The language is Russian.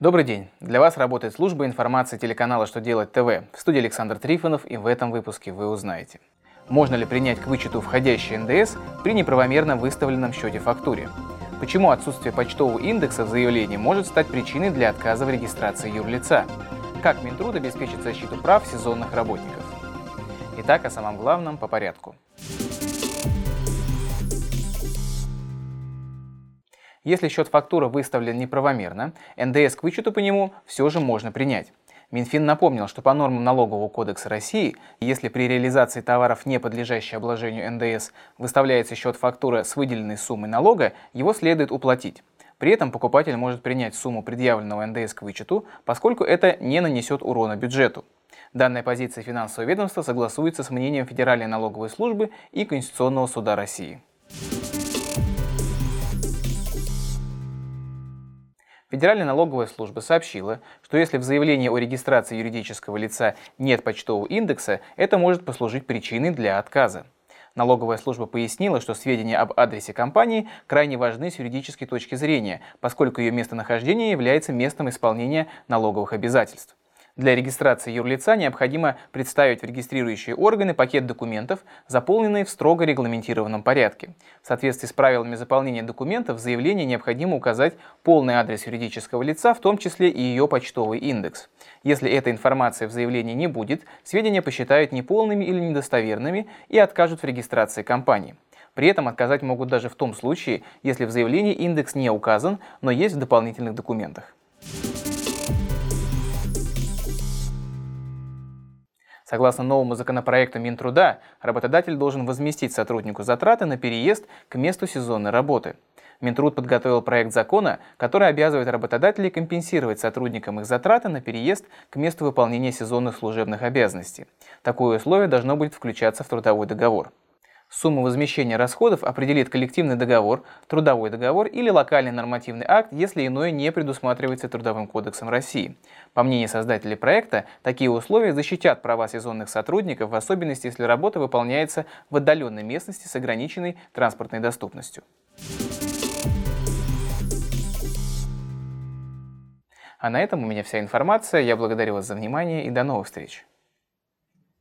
Добрый день! Для вас работает служба информации телеканала «Что делать ТВ». В студии Александр Трифонов и в этом выпуске вы узнаете. Можно ли принять к вычету входящий НДС при неправомерно выставленном счете фактуре? Почему отсутствие почтового индекса в заявлении может стать причиной для отказа в регистрации юрлица? Как Минтруд обеспечит защиту прав сезонных работников? Итак, о самом главном по порядку. Если счет фактуры выставлен неправомерно, НДС к вычету по нему все же можно принять. Минфин напомнил, что по нормам Налогового кодекса России, если при реализации товаров, не подлежащих обложению НДС, выставляется счет фактуры с выделенной суммой налога, его следует уплатить. При этом покупатель может принять сумму предъявленного НДС к вычету, поскольку это не нанесет урона бюджету. Данная позиция финансового ведомства согласуется с мнением Федеральной налоговой службы и Конституционного суда России. Федеральная налоговая служба сообщила, что если в заявлении о регистрации юридического лица нет почтового индекса, это может послужить причиной для отказа. Налоговая служба пояснила, что сведения об адресе компании крайне важны с юридической точки зрения, поскольку ее местонахождение является местом исполнения налоговых обязательств. Для регистрации юрлица необходимо представить в регистрирующие органы пакет документов, заполненный в строго регламентированном порядке. В соответствии с правилами заполнения документов в заявлении необходимо указать полный адрес юридического лица, в том числе и ее почтовый индекс. Если этой информации в заявлении не будет, сведения посчитают неполными или недостоверными и откажут в регистрации компании. При этом отказать могут даже в том случае, если в заявлении индекс не указан, но есть в дополнительных документах. Согласно новому законопроекту Минтруда, работодатель должен возместить сотруднику затраты на переезд к месту сезонной работы. Минтруд подготовил проект закона, который обязывает работодателей компенсировать сотрудникам их затраты на переезд к месту выполнения сезонных служебных обязанностей. Такое условие должно будет включаться в трудовой договор. Сумму возмещения расходов определит коллективный договор, трудовой договор или локальный нормативный акт, если иное не предусматривается Трудовым кодексом России. По мнению создателей проекта, такие условия защитят права сезонных сотрудников, в особенности если работа выполняется в отдаленной местности с ограниченной транспортной доступностью. А на этом у меня вся информация. Я благодарю вас за внимание и до новых встреч.